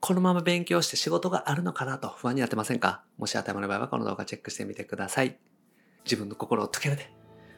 このまま勉強して仕事があるのかなと不安になってませんか？もし当てはまる場合はこの動画チェックしてみてください。自分の心を解けるで。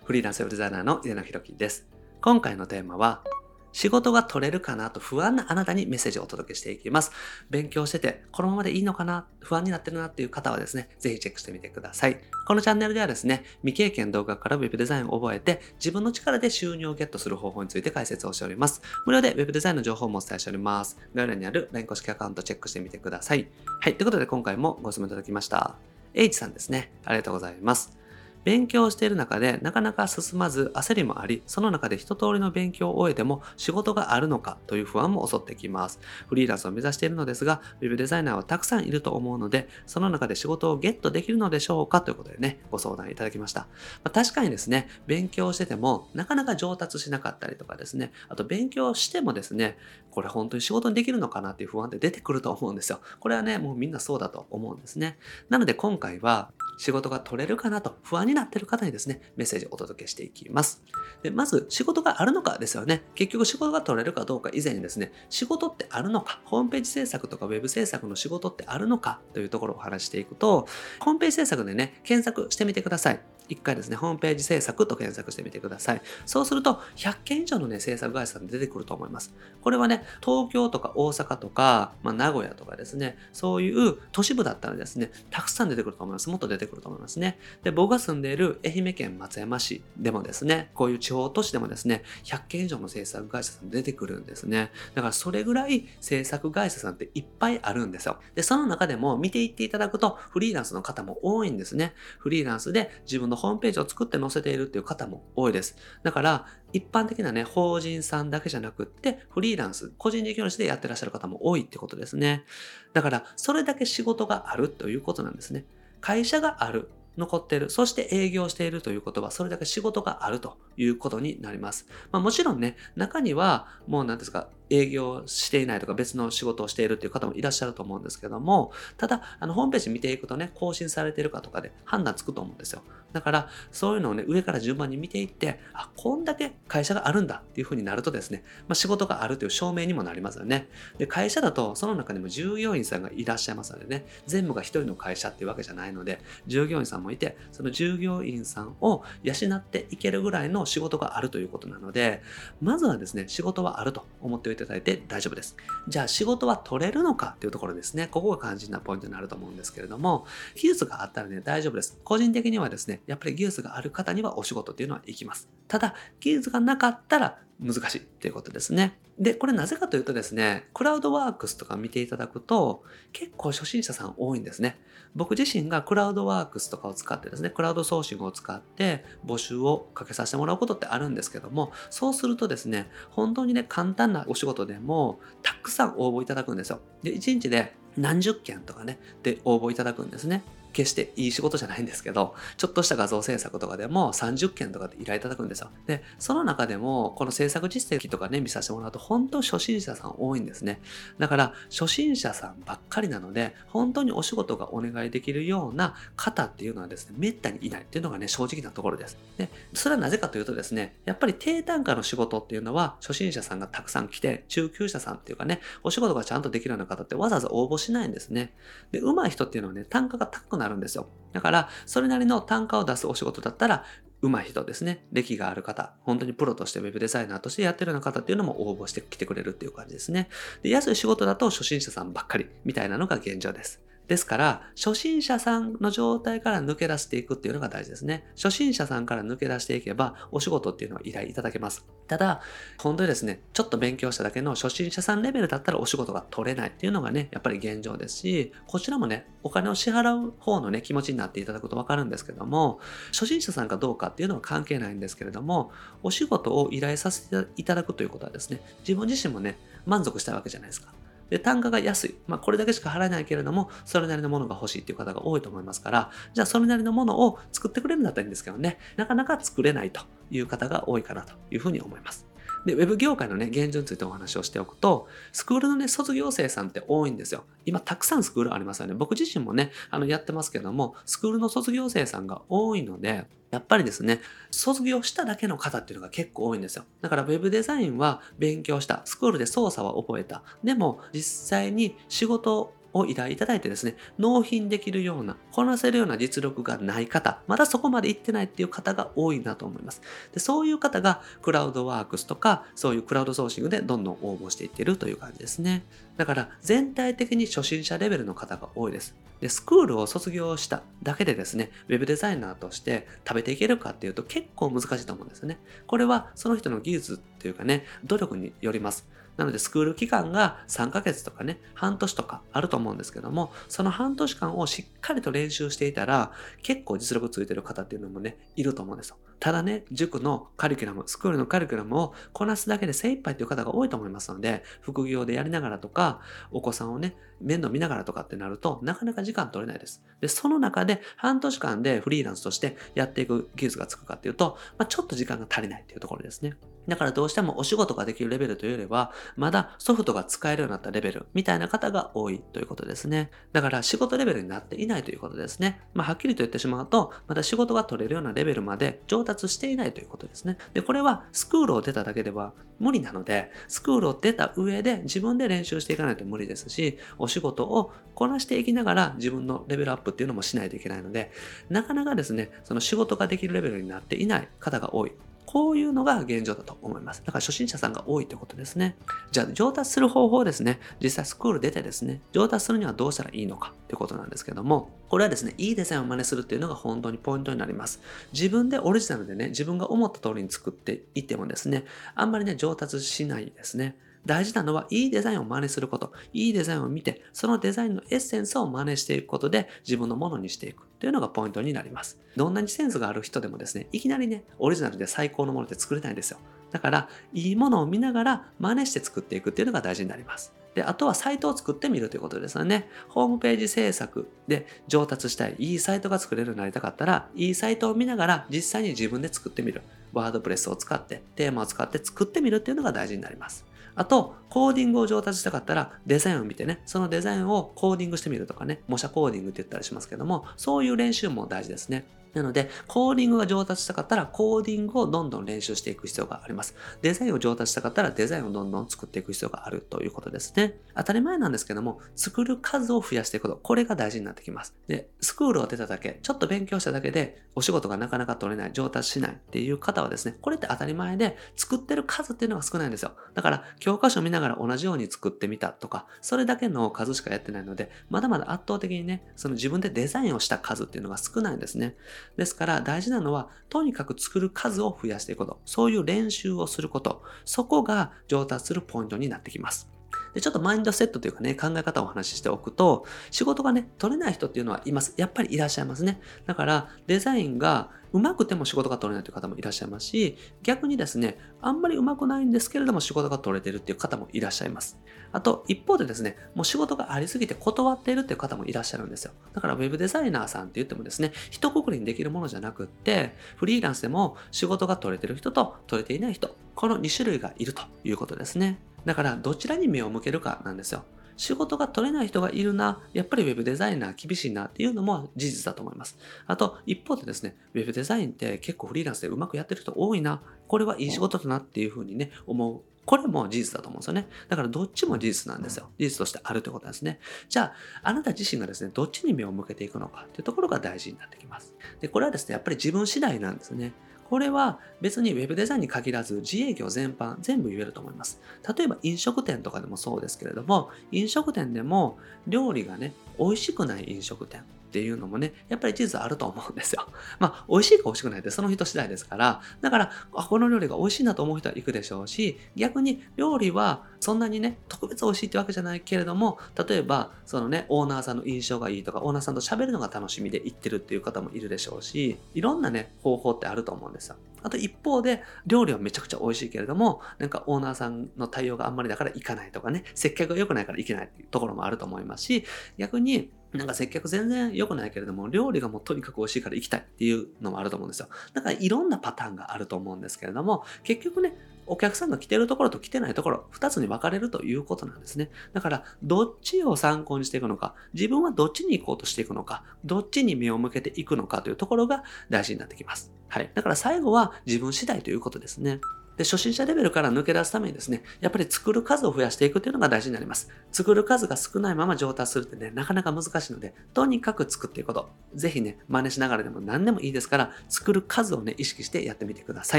フリーランスウェブデザイナーの井野弘樹です。今回のテーマは、仕事が取れるかなと不安なあなたにメッセージをお届けしていきます。勉強してて、このままでいいのかな不安になってるなっていう方はですね、ぜひチェックしてみてください。このチャンネルではですね、未経験動画から Web デザインを覚えて、自分の力で収入をゲットする方法について解説をしております。無料で Web デザインの情報もお伝えしております。概要欄にある LINE 公式アカウントチェックしてみてください。はい、ということで今回もご質問いただきました。H さんですね。ありがとうございます。勉強している中でなかなか進まず焦りもあり、その中で一通りの勉強を終えても仕事があるのかという不安も襲ってきます。フリーランスを目指しているのですが、ウェブデザイナーはたくさんいると思うので、その中で仕事をゲットできるのでしょうかということでね、ご相談いただきました。まあ、確かにですね、勉強しててもなかなか上達しなかったりとかですね、あと勉強してもですね、これ本当に仕事にできるのかなっていう不安って出てくると思うんですよ。これはね、もうみんなそうだと思うんですね。なので今回は仕事が取れるかなと不安になっている方にですね、メッセージをお届けしていきます。でまず、仕事があるのかですよね。結局仕事が取れるかどうか以前にですね、仕事ってあるのか、ホームページ制作とかウェブ制作の仕事ってあるのかというところをお話していくと、ホームページ制作でね、検索してみてください。一回ですね、ホームページ制作と検索してみてください。そうすると、100件以上のね、制作会社さん出てくると思います。これはね、東京とか大阪とか、まあ、名古屋とかですね、そういう都市部だったらですね、たくさん出てくると思います。もっと出てくると思いますね。で、僕が住んでいる愛媛県松山市でもですね、こういう地方都市でもですね、100件以上の制作会社さん出てくるんですね。だからそれぐらい制作会社さんっていっぱいあるんですよ。で、その中でも見ていっていただくと、フリーランスの方も多いんですね。フリーランスで自分のホームページを作って載せているっていう方も多いです。だから、一般的なね、法人さんだけじゃなくって、フリーランス、個人事業主でやってらっしゃる方も多いってことですね。だから、それだけ仕事があるということなんですね。会社がある。残っている。そして営業しているということは、それだけ仕事があるということになります。まあ、もちろんね、中には、もう何ですか、営業していないとか別の仕事をしているという方もいらっしゃると思うんですけども、ただ、あの、ホームページ見ていくとね、更新されているかとかで判断つくと思うんですよ。だから、そういうのをね、上から順番に見ていって、あ、こんだけ会社があるんだっていう風になるとですね、まあ、仕事があるという証明にもなりますよね。で、会社だと、その中にも従業員さんがいらっしゃいますのでね、全部が一人の会社っていうわけじゃないので、従業員さんもいて、その従業員さんを養っていけるぐらいの仕事があるということなので、まずはですね、仕事はあると思っておいていただいて大丈夫です。じゃあ仕事は取れるのかっていうところですね。ここが肝心なポイントになると思うんですけれども、技術があったらね、大丈夫です。個人的にはですね、やっぱり技術がある方にはお仕事っていうのは行きます。ただ、技術がなかったら難しいっていうことですね。で、これなぜかというとですね、クラウドワークスとか見ていただくと、結構初心者さん多いんですね。僕自身がクラウドワークスとかを使ってですね、クラウドソーシングを使って募集をかけさせてもらうことってあるんですけども、そうするとですね、本当にね、簡単なお仕事でも、たくさん応募いただくんですよ。で、1日で何十件とかね、で応募いただくんですね。決していい仕事じゃないんですけど、ちょっとした画像制作とかでも30件とかで依頼いただくんですよ。で、その中でも、この制作実績とかね、見させてもらうと、本当初心者さん多いんですね。だから、初心者さんばっかりなので、本当にお仕事がお願いできるような方っていうのはですね、めったにいないっていうのがね、正直なところです。で、それはなぜかというとですね、やっぱり低単価の仕事っていうのは、初心者さんがたくさん来て、中級者さんっていうかね、お仕事がちゃんとできるような方ってわざわざ応募しないんですね。で、上手い人っていうのはね、単価が高くなるんですよ。だから、それなりの単価を出すお仕事だったら、上手い人ですね。歴がある方、本当にプロとしてウェブデザイナーとしてやってるような方っていうのも応募してきてくれるっていう感じですね。で、安い仕事だと初心者さんばっかりみたいなのが現状です。ですから、初心者さんの状態から抜け出していくっていうのが大事ですね。初心者さんから抜け出していけば、お仕事っていうのは依頼いただけます。ただ、本当にですね、ちょっと勉強しただけの初心者さんレベルだったらお仕事が取れないっていうのがね、やっぱり現状ですし、こちらもね、お金を支払う方のね、気持ちになっていただくとわかるんですけども、初心者さんかどうかっていうのは関係ないんですけれども、お仕事を依頼させていただくということはですね、自分自身もね、満足したいわけじゃないですか。で、単価が安い。まあ、これだけしか払えないけれども、それなりのものが欲しいっていう方が多いと思いますから、じゃあそれなりのものを作ってくれるんだったらいいんですけどね、なかなか作れないという方が多いかなというふうに思います。で、ウェブ業界のね、現状についてお話をしておくと、スクールのね、卒業生さんって多いんですよ。今、たくさんスクールありますよね。僕自身もね、あの、やってますけども、スクールの卒業生さんが多いので、やっぱりですね、卒業しただけの方っていうのが結構多いんですよ。だから Web デザインは勉強した、スクールで操作は覚えた。でも実際に仕事を依頼いただいてですね、納品できるような、こなせるような実力がない方、まだそこまで行ってないっていう方が多いなと思います。でそういう方がクラウドワークスとか、そういうクラウドソーシングでどんどん応募していってるという感じですね。だから全体的に初心者レベルの方が多いです。で、スクールを卒業しただけでですね、ウェブデザイナーとして食べていけるかっていうと結構難しいと思うんですよね。これはその人の技術っていうかね、努力によります。なので、スクール期間が3ヶ月とかね、半年とかあると思うんですけども、その半年間をしっかりと練習していたら、結構実力ついてる方っていうのもね、いると思うんですよ。ただね、塾のカリキュラム、スクールのカリキュラムをこなすだけで精一杯っていう方が多いと思いますので、副業でやりながらとか、お子さんをね、面倒見ながらとかってなると、なかなか時間取れないです。で、その中で半年間でフリーランスとしてやっていく技術がつくかっていうと、まあ、ちょっと時間が足りないっていうところですね。だからどうしてもお仕事ができるレベルというよりは、まだソフトが使えるようになったレベルみたいな方が多いということですね。だから仕事レベルになっていないということですね。まあ、はっきりと言ってしまうと、まだ仕事が取れるようなレベルまで上達していないということですね。で、これはスクールを出ただけでは無理なので、スクールを出た上で自分で練習していかないと無理ですし、お仕事をこなしていきながら自分のレベルアップっていうのもしないといけないので、なかなかですね、その仕事ができるレベルになっていない方が多い。こういうのが現状だと思います。だから初心者さんが多いということですね。じゃあ上達する方法ですね。実際スクール出てですね、上達するにはどうしたらいいのかということなんですけども、これはですね、いいデザインを真似するっていうのが本当にポイントになります。自分でオリジナルでね、自分が思った通りに作っていってもですね、あんまりね、上達しないですね。大事なのは、いいデザインを真似すること。いいデザインを見て、そのデザインのエッセンスを真似していくことで、自分のものにしていくというのがポイントになります。どんなにセンスがある人でもですね、いきなりね、オリジナルで最高のものって作れないんですよ。だから、いいものを見ながら真似して作っていくっていうのが大事になります。で、あとはサイトを作ってみるということですよね。ホームページ制作で上達したい、いいサイトが作れるようになりたかったら、いいサイトを見ながら実際に自分で作ってみる。ワードプレスを使って、テーマを使って作ってみるっていうのが大事になります。あと、コーディングを上達したかったら、デザインを見てね、そのデザインをコーディングしてみるとかね、模写コーディングって言ったりしますけども、そういう練習も大事ですね。なので、コーディングが上達したかったら、コーディングをどんどん練習していく必要があります。デザインを上達したかったら、デザインをどんどん作っていく必要があるということですね。当たり前なんですけども、作る数を増やしていくこと、これが大事になってきます。で、スクールを出ただけ、ちょっと勉強しただけで、お仕事がなかなか取れない、上達しないっていう方はですね、これって当たり前で、作ってる数っていうのが少ないんですよ。だから、教科書を見ながら同じように作ってみたとか、それだけの数しかやってないので、まだまだ圧倒的にね、その自分でデザインをした数っていうのが少ないんですね。ですから、大事なのは、とにかく作る数を増やしていくこと。そういう練習をすること。そこが上達するポイントになってきます。で、ちょっとマインドセットというかね、考え方をお話ししておくと、仕事がね、取れない人っていうのはいます。やっぱりいらっしゃいますね。だから、デザインがうまくても仕事が取れないという方もいらっしゃいますし、逆にですね、あんまりうまくないんですけれども仕事が取れてるっていう方もいらっしゃいます。あと、一方でですね、もう仕事がありすぎて断っているっていう方もいらっしゃるんですよ。だから、ウェブデザイナーさんって言ってもですね、一括りにできるものじゃなくって、フリーランスでも仕事が取れてる人と取れていない人、この2種類がいるということですね。だから、どちらに目を向けるかなんですよ。仕事が取れない人がいるな、やっぱり Web デザイナー厳しいなっていうのも事実だと思います。あと、一方でですね、Web デザインって結構フリーランスでうまくやってる人多いな、これはいい仕事だなっていうふうにね、思う。これも事実だと思うんですよね。だからどっちも事実なんですよ。事実としてあるということですね。じゃあ、あなた自身がですね、どっちに目を向けていくのかっていうところが大事になってきます。で、これはですね、やっぱり自分次第なんですね。これは別に Web デザインに限らず自営業全般全部言えると思います。例えば飲食店とかでもそうですけれども、飲食店でも料理がね、美味しくない飲食店っていうのもね、やっぱり事実あると思うんですよ。まあ、美味しいか美味しくないってその人次第ですから、だから、あ、この料理が美味しいなと思う人は行くでしょうし、逆に料理はそんなにね、特別美味しいってわけじゃないけれども、例えば、そのね、オーナーさんの印象がいいとか、オーナーさんと喋るのが楽しみで行ってるっていう方もいるでしょうし、いろんなね、方法ってあると思うんですよ。あと一方で、料理はめちゃくちゃ美味しいけれども、なんかオーナーさんの対応があんまりだから行かないとかね、接客が良くないから行けないっていうところもあると思いますし、逆に、なんか接客全然良くないけれども、料理がもうとにかく美味しいから行きたいっていうのもあると思うんですよ。だからいろんなパターンがあると思うんですけれども、結局ね、お客さんが来てるところと来てないところ、二つに分かれるということなんですね。だから、どっちを参考にしていくのか、自分はどっちに行こうとしていくのか、どっちに目を向けていくのかというところが大事になってきます。はい。だから最後は自分次第ということですね。で、初心者レベルから抜け出すためにですね、やっぱり作る数を増やしていくっていうのが大事になります。作る数が少ないまま上達するってね、なかなか難しいので、とにかく作っていくこと。ぜひね、真似しながらでも何でもいいですから、作る数をね、意識してやってみてくださ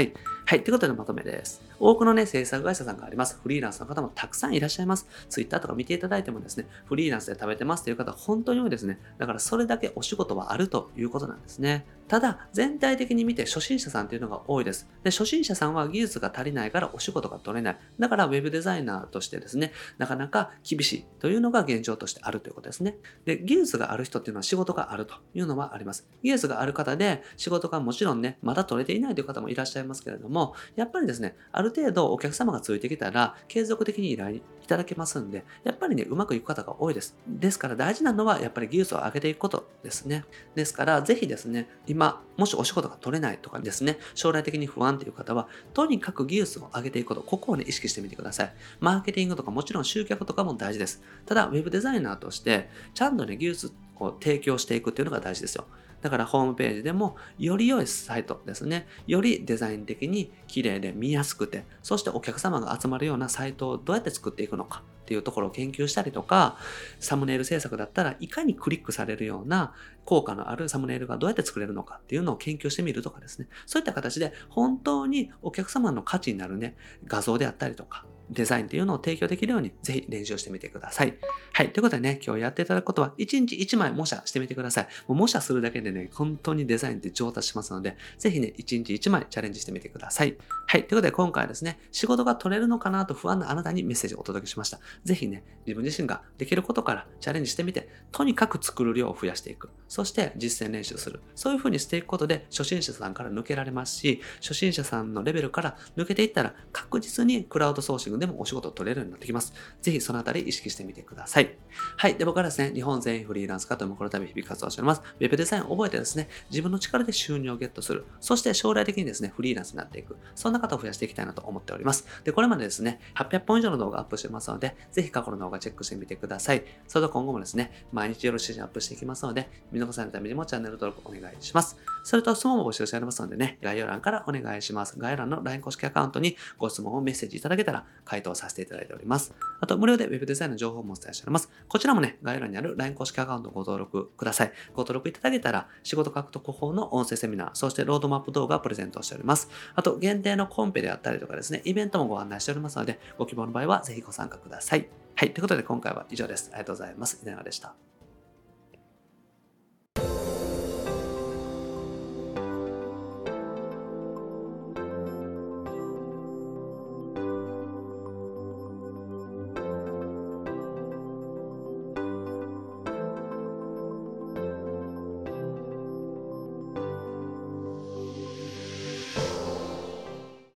い。はい、ということでまとめです。多くのね、制作会社さんがあります。フリーランスの方もたくさんいらっしゃいます。Twitter とか見ていただいてもですね、フリーランスで食べてますという方、本当に多いですね。だからそれだけお仕事はあるということなんですね。ただ、全体的に見て初心者さんっていうのが多いです。で、初心者さんは技術が足りないからお仕事が取れない。だから Web デザイナーとしてですね、なかなか厳しいというのが現状としてあるということですね。で、技術がある人っていうのは仕事があるというのはあります。技術がある方で仕事がもちろんね、まだ取れていないという方もいらっしゃいますけれども、やっぱりですね、ある程度お客様がついてきたら継続的に依頼ただけますんで、やっぱりね、うまくいく方が多いです。ですから大事なのはやっぱり技術を上げていくことですね。ですから、ぜひですね、今、もしお仕事が取れないとかですね、将来的に不安という方は、とにかく技術を上げていくこと、ここをね、意識してみてください。マーケティングとかもちろん集客とかも大事です。ただ、ウェブデザイナーとして、ちゃんとね、技術を提供していくっていうのが大事ですよ。だからホームページでもより良いサイトですね。よりデザイン的に綺麗で見やすくて、そしてお客様が集まるようなサイトをどうやって作っていくのかっていうところを研究したりとか、サムネイル制作だったらいかにクリックされるような効果のあるサムネイルがどうやって作れるのかっていうのを研究してみるとかですね。そういった形で本当にお客様の価値になるね、画像であったりとか、デザインっていうのを提供できるように、ぜひ練習してみてください。はい。ということでね、今日やっていただくことは、1日1枚模写してみてください。もう模写するだけでね、本当にデザインって上達しますので、ぜひね、1日1枚チャレンジしてみてください。はい。ということで、今回はですね、仕事が取れるのかなと不安なあなたにメッセージをお届けしました。ぜひね、自分自身ができることからチャレンジしてみて、とにかく作る量を増やしていく。そして実践練習する。そういう風にしていくことで、初心者さんから抜けられますし、初心者さんのレベルから抜けていったら、確実にクラウドソーシングでもお仕事を取れるようになってきます。ぜひそのあたり意識してみてください。はい。で、僕はですね、日本全員フリーランス化というこの度日々活動しております。ウェブデザインを覚えてですね、自分の力で収入をゲットする。そして将来的にですね、フリーランスになっていく。そんな方を増やしていきたいなと思っております。で、これまでですね、800本以上の動画アップしてますので、ぜひ過去の動画チェックしてみてください。それと今後もですね、毎日よろしいアップしていきますので、見逃さないためにもチャンネル登録お願いします。それと質問も募集しておりますのでね、概要欄からお願いします。概要欄の LINE 公式アカウントにご質問をメッセージいただけたら回答させていただいております。あと、無料で Web デザインの情報もお伝えしております。こちらもね、概要欄にある LINE 公式アカウントをご登録ください。ご登録いただけたら、仕事獲得法の音声セミナー、そしてロードマップ動画をプレゼントしております。あと、限定のコンペであったりとかですね、イベントもご案内しておりますので、ご希望の場合はぜひご参加ください。はい。ということで今回は以上です。ありがとうございます。稲川でした。